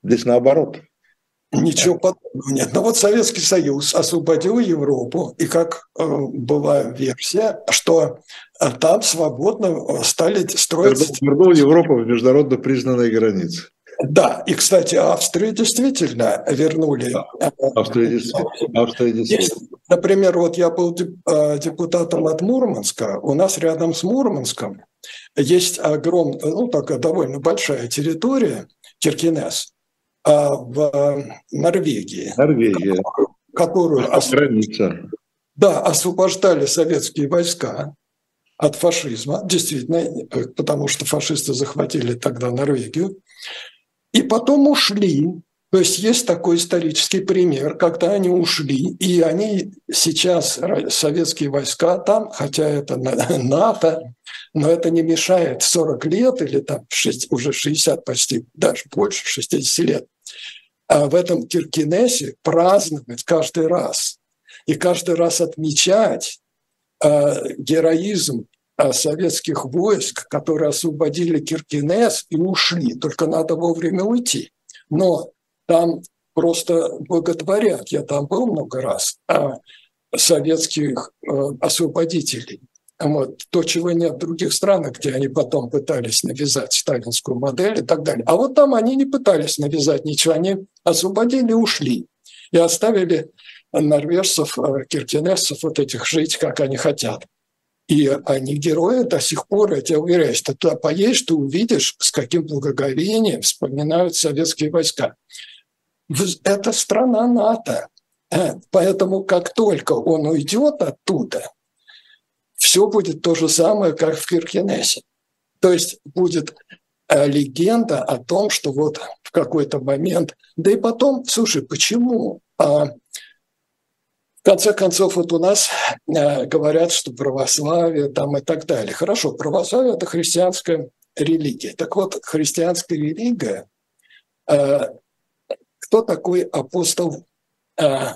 Здесь наоборот. Ничего подобного нет. Но вот Советский Союз освободил Европу, и как э, была версия, что э, там свободно э, стали строиться... Вернул Европу в международно признанные границы. Да, и, кстати, Австрию действительно вернули. Австрия действительно. Австрия действительно. Например, вот я был депутатом от Мурманска, у нас рядом с Мурманском есть огромная, ну, такая довольно большая территория, Киркинес, в Норвегии. Норвегия. Которую, а граница. Да, освобождали советские войска от фашизма, действительно, потому что фашисты захватили тогда Норвегию, и потом ушли. То есть есть такой исторический пример, когда они ушли, и они сейчас, советские войска там, хотя это НАТО, но это не мешает 40 лет или там 6, уже 60 почти, даже больше 60 лет а в этом Киркинесе праздновать каждый раз и каждый раз отмечать э, героизм э, советских войск, которые освободили Киркинес и ушли. Только надо вовремя уйти. Но там просто боготворят, я там был много раз, а советских э, освободителей. Вот, то, чего нет в других странах, где они потом пытались навязать сталинскую модель и так далее. А вот там они не пытались навязать ничего, они освободили ушли. И оставили норвежцев, э, киркинесцев вот этих жить, как они хотят. И они герои до сих пор, я тебе уверяю, что туда поедешь, ты увидишь, с каким благоговением вспоминают советские войска. Это страна НАТО. Э, поэтому как только он уйдет оттуда, все будет то же самое, как в Киркинессе. То есть будет э, легенда о том, что вот в какой-то момент, да и потом, слушай, почему? А, конце концов, вот у нас э, говорят, что православие там и так далее. Хорошо, православие – это христианская религия. Так вот, христианская религия, э, кто такой апостол э,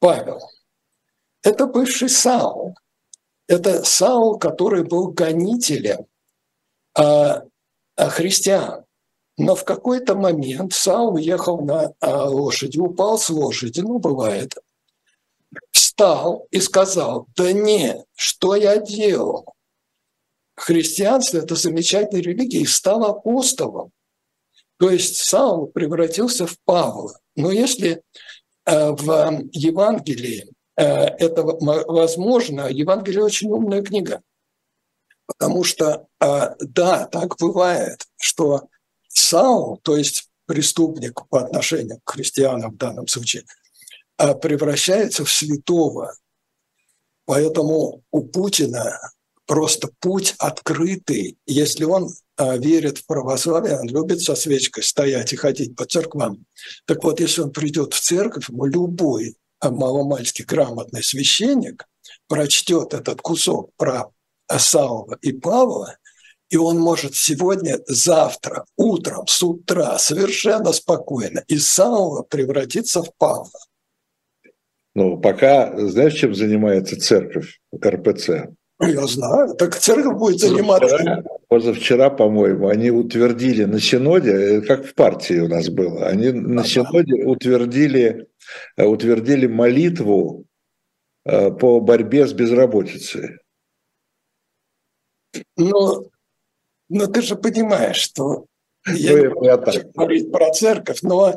Павел? Это бывший Саул. Это Саул, который был гонителем христиан. Но в какой-то момент Саул ехал на лошади, упал с лошади, ну, бывает, встал и сказал, да не, что я делал? Христианство – это замечательная религия, и стал апостолом. То есть Саул превратился в Павла. Но если э, в Евангелии это возможно, Евангелие очень умная книга. Потому что, э, да, так бывает, что Саул, то есть преступник по отношению к христианам в данном случае – а превращается в святого. Поэтому у Путина просто путь открытый. Если он а, верит в православие, он любит со свечкой стоять и ходить по церквам. Так вот, если он придет в церковь, ему любой а, маломальски грамотный священник прочтет этот кусок про Саула и Павла, и он может сегодня, завтра, утром, с утра совершенно спокойно из Саула превратиться в Павла. Ну, пока, знаешь, чем занимается церковь РПЦ? Я знаю. Так церковь будет заниматься. Позавчера, позавчера, по-моему, они утвердили на Синоде, э, как в партии у нас было, они на Синоде утвердили, утвердили молитву э, по борьбе с безработицей. Но, но ты же понимаешь, что я ну, не хочу говорить про церковь, но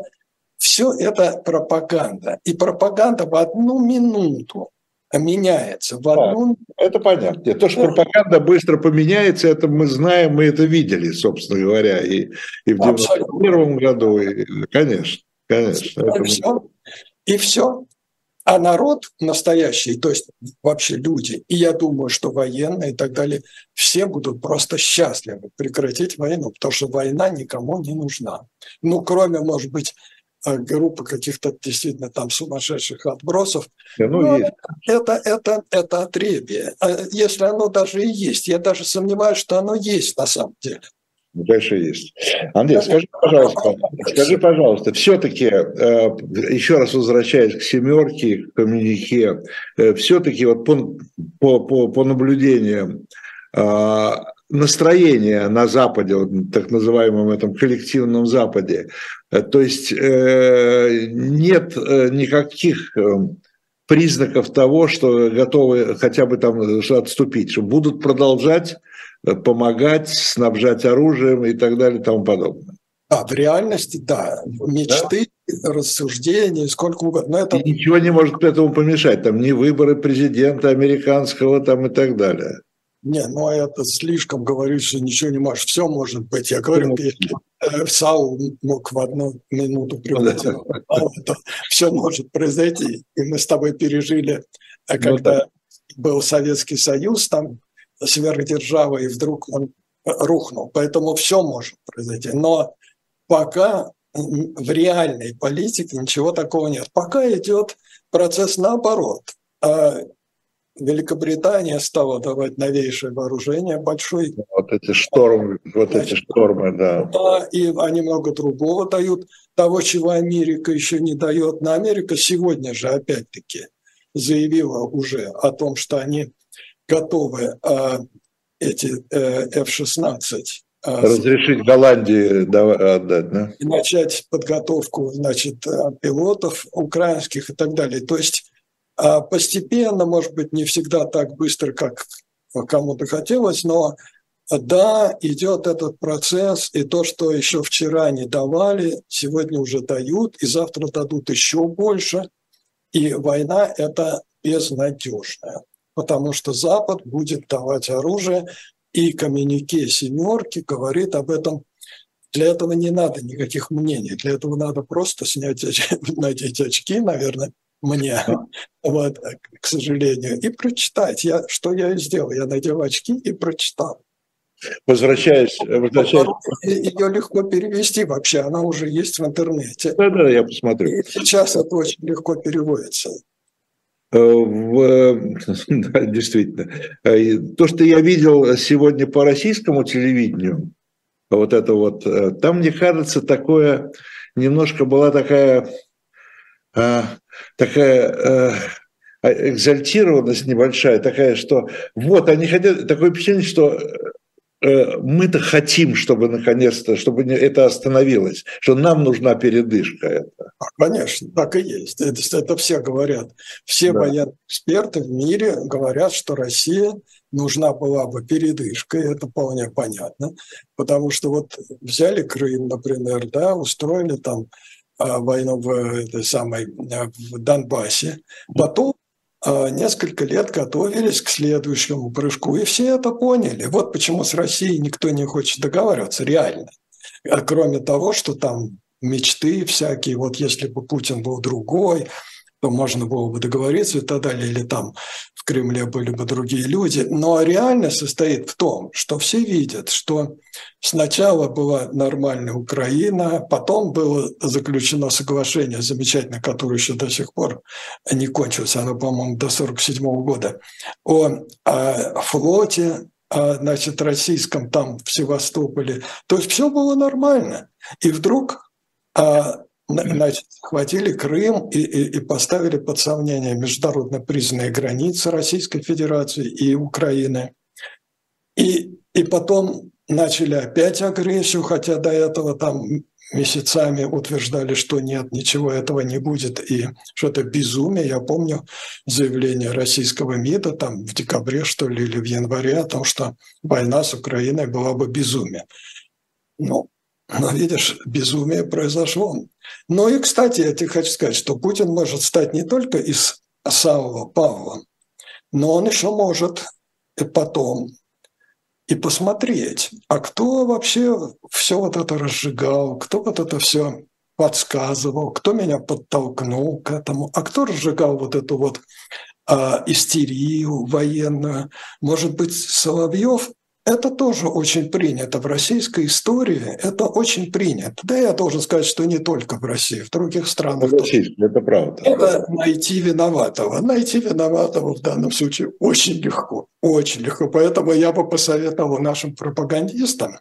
все это пропаганда. И пропаганда в одну минуту меняется. В одну... Да, это понятно. То, что пропаганда быстро поменяется, это мы знаем, мы это видели, собственно говоря, и, и в 91 году, и, конечно, конечно. И, это... все. и все. А народ настоящий, то есть вообще люди, и я думаю, что военные и так далее, все будут просто счастливы прекратить войну, потому что война никому не нужна. Ну, кроме, может быть, а, группа каких-то действительно там сумасшедших отбросов. Да, ну, Но есть. это, это, это отребие. А если оно даже и есть, я даже сомневаюсь, что оно есть на самом деле. Конечно, есть. Андрей, скажи, пожалуйста, скажи, пожалуйста, все-таки, э, еще раз возвращаясь к семерке, к коммунике, э, все-таки вот по, по, по, по наблюдениям, э, настроение на Западе, вот, так называемом этом коллективном Западе. То есть нет никаких признаков того, что готовы хотя бы там отступить, что будут продолжать помогать, снабжать оружием и так далее и тому подобное. А, в реальности, да, мечты, да? рассуждения, сколько угодно. это... И ничего не может этому помешать, там ни выборы президента американского там и так далее. Не, ну это слишком говорить, что ничего не может. Все может быть. Я говорю, э, Саул мог в одну минуту превратить. Это все может произойти. И мы с тобой пережили, э, ну когда был Советский Союз, там сверхдержава, и вдруг он рухнул. Поэтому все может произойти. Но пока в реальной политике ничего такого нет. Пока идет процесс наоборот. А Великобритания стала давать новейшее вооружение, большой. Вот эти штормы, вот Значит, эти штормы, да. Да, и они много другого дают, того, чего Америка еще не дает. Но Америка сегодня же, опять-таки, заявила уже о том, что они готовы э, эти э, F-16 а, Разрешить Голландии отдать, да? И начать подготовку, значит, пилотов украинских и так далее. То есть а постепенно, может быть, не всегда так быстро, как кому-то хотелось, но да, идет этот процесс, и то, что еще вчера не давали, сегодня уже дают, и завтра дадут еще больше. И война – это безнадежная, потому что Запад будет давать оружие, и коммюнике «семерки» говорит об этом. Для этого не надо никаких мнений, для этого надо просто снять, надеть очки, наверное, мне, вот, к сожалению, и прочитать. Я, что я и сделал? Я надел очки и прочитал. Возвращаясь, возвращаясь... Ее легко перевести вообще, она уже есть в интернете. Да-да, я посмотрю. И сейчас это очень легко переводится. В, да, действительно. То, что я видел сегодня по российскому телевидению, вот это вот, там, мне кажется, такое, немножко была такая, такая экзальтированность небольшая, такая, что вот они хотят, такое впечатление, что Э, мы-то хотим, чтобы наконец-то, чтобы это остановилось, что нам нужна передышка. Это. А, конечно, так и есть. Это, это все говорят. Все да. военные эксперты в мире говорят, что Россия нужна была бы передышка, и это вполне понятно, потому что вот взяли Крым, например, да, устроили там а, войну в этой самой э, в Донбассе, потом несколько лет готовились к следующему прыжку, и все это поняли. Вот почему с Россией никто не хочет договариваться, реально. А кроме того, что там мечты всякие, вот если бы Путин был другой, то можно было бы договориться и так далее, или там в Кремле были бы другие люди. Но реальность состоит в том, что все видят, что сначала была нормальная Украина, потом было заключено соглашение замечательное, которое еще до сих пор не кончилось, оно, по-моему, до 1947 года, о, о флоте, о, значит, российском там в Севастополе. То есть все было нормально. И вдруг а, значит, схватили Крым и, и, и поставили под сомнение международно признанные границы Российской Федерации и Украины. И, и потом начали опять агрессию, хотя до этого там месяцами утверждали, что нет, ничего этого не будет, и что это безумие. Я помню заявление российского МИДа там в декабре, что ли, или в январе о том, что война с Украиной была бы безумие. Ну, но видишь, безумие произошло. Ну и, кстати, я тебе хочу сказать, что Путин может стать не только из самого Павла, но он еще может и потом и посмотреть, а кто вообще все вот это разжигал, кто вот это все подсказывал, кто меня подтолкнул к этому, а кто разжигал вот эту вот а, истерию военную. Может быть, Соловьев это тоже очень принято в российской истории, это очень принято. Да я должен сказать, что не только в России, в других странах. Это, тоже. это правда. Это найти виноватого. Найти виноватого в данном случае очень легко, очень легко. Поэтому я бы посоветовал нашим пропагандистам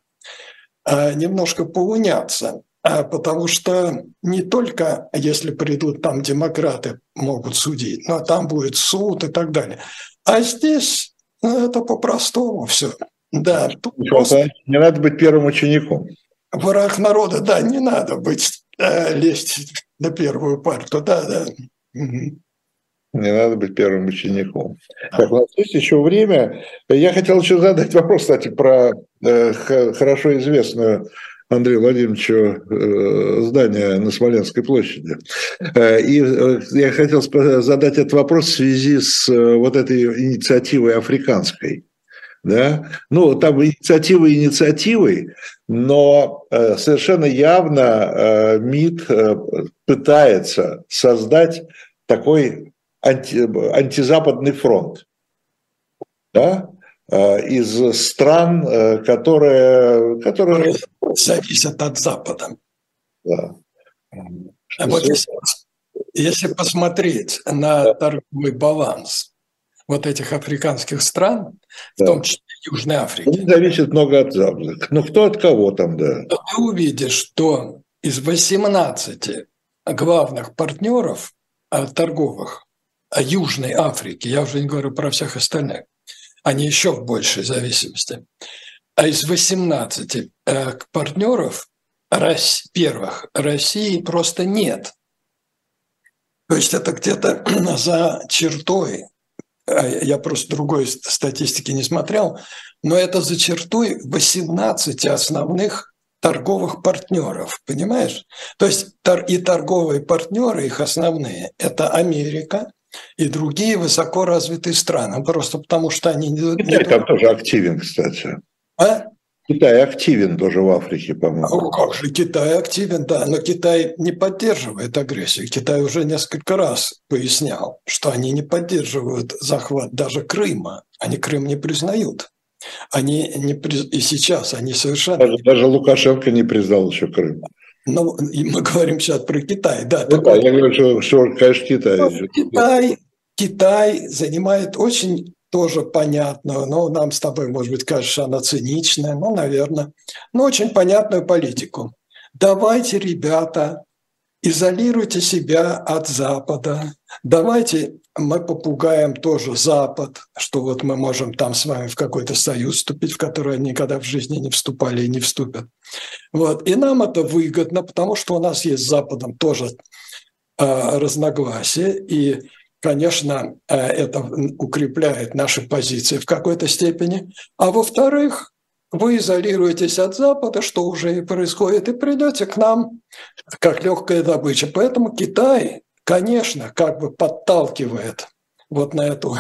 а, немножко поуняться, а, потому что не только если придут там демократы могут судить, но там будет суд и так далее. А здесь ну, это по-простому все. Да. Просто... Не надо быть первым учеником. Враг народа, да, не надо быть, э, лезть на первую парту, да, да. Не надо быть первым учеником. Так, у нас есть еще время. Я хотел еще задать вопрос, кстати, про э, хорошо известную Андрею Владимировичу э, здание на Смоленской площади. Э, и э, я хотел задать этот вопрос в связи с э, вот этой инициативой африканской да? Ну, там инициативы инициативой, но э, совершенно явно э, МИД э, пытается создать такой анти, антизападный фронт, да? из стран, которые, которые... Зависят от Запада. Да. А вот если, если посмотреть на торговый баланс вот этих африканских стран, да. в том числе Южной Африки. Ну, зависит много от западных. Ну, кто от кого там, да. Ты увидишь, что из 18 главных партнеров а, торговых а, Южной Африки, я уже не говорю про всех остальных, они еще в большей зависимости, а из 18 э, партнеров первых России просто нет. То есть это где-то за чертой я просто другой статистики не смотрел, но это за чертой 18 основных торговых партнеров, понимаешь? То есть и торговые партнеры, их основные, это Америка и другие высоко развитые страны, просто потому что они... Китай там тоже активен, кстати. А? Китай активен тоже в Африке, по-моему. Ну, как же Китай активен, да, но Китай не поддерживает агрессию. Китай уже несколько раз пояснял, что они не поддерживают захват даже Крыма. Они Крым не признают. Они не при... И сейчас они совершенно... Даже, даже Лукашенко не признал еще Крым. Ну, мы говорим сейчас про Китай, да. Ну, да, я говорю, что, что конечно, Китай. Ну, Китай, Китай занимает очень тоже понятную, но нам с тобой, может быть, кажется, она циничная, ну, наверное, но очень понятную политику. Давайте, ребята, изолируйте себя от Запада. Давайте мы попугаем тоже Запад, что вот мы можем там с вами в какой-то союз вступить, в который они никогда в жизни не вступали и не вступят. Вот. И нам это выгодно, потому что у нас есть с Западом тоже э, разногласия, и конечно, э, это укрепляет наши позиции в какой-то степени. А во-вторых, вы изолируетесь от Запада, что уже и происходит, и придете к нам как легкая добыча. Поэтому Китай, конечно, как бы подталкивает вот на эту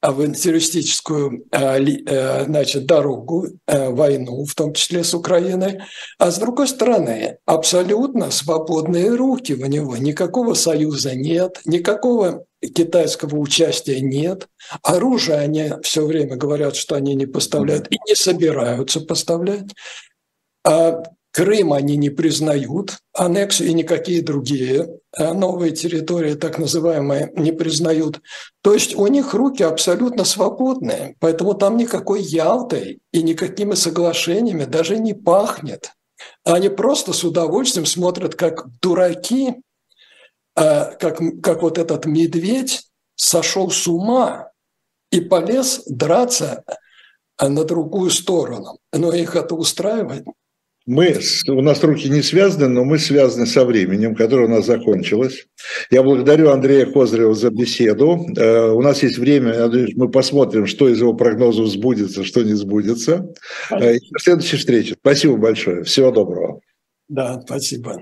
авантюристическую э, э, значит, дорогу, э, войну, в том числе с Украиной, а с другой стороны, абсолютно свободные руки у него. Никакого союза нет, никакого китайского участия нет. Оружие они все время говорят, что они не поставляют и не собираются поставлять. А Крым они не признают, аннексию и никакие другие э, новые территории, так называемые, не признают. То есть у них руки абсолютно свободные, поэтому там никакой Ялтой и никакими соглашениями даже не пахнет. Они просто с удовольствием смотрят, как дураки, э, как, как вот этот медведь сошел с ума и полез драться на другую сторону. Но их это устраивает мы, у нас руки не связаны, но мы связаны со временем, которое у нас закончилось. Я благодарю Андрея Козырева за беседу. Э, у нас есть время, мы посмотрим, что из его прогнозов сбудется, что не сбудется. Э, и до следующей встречи. Спасибо большое. Всего доброго. Да, спасибо.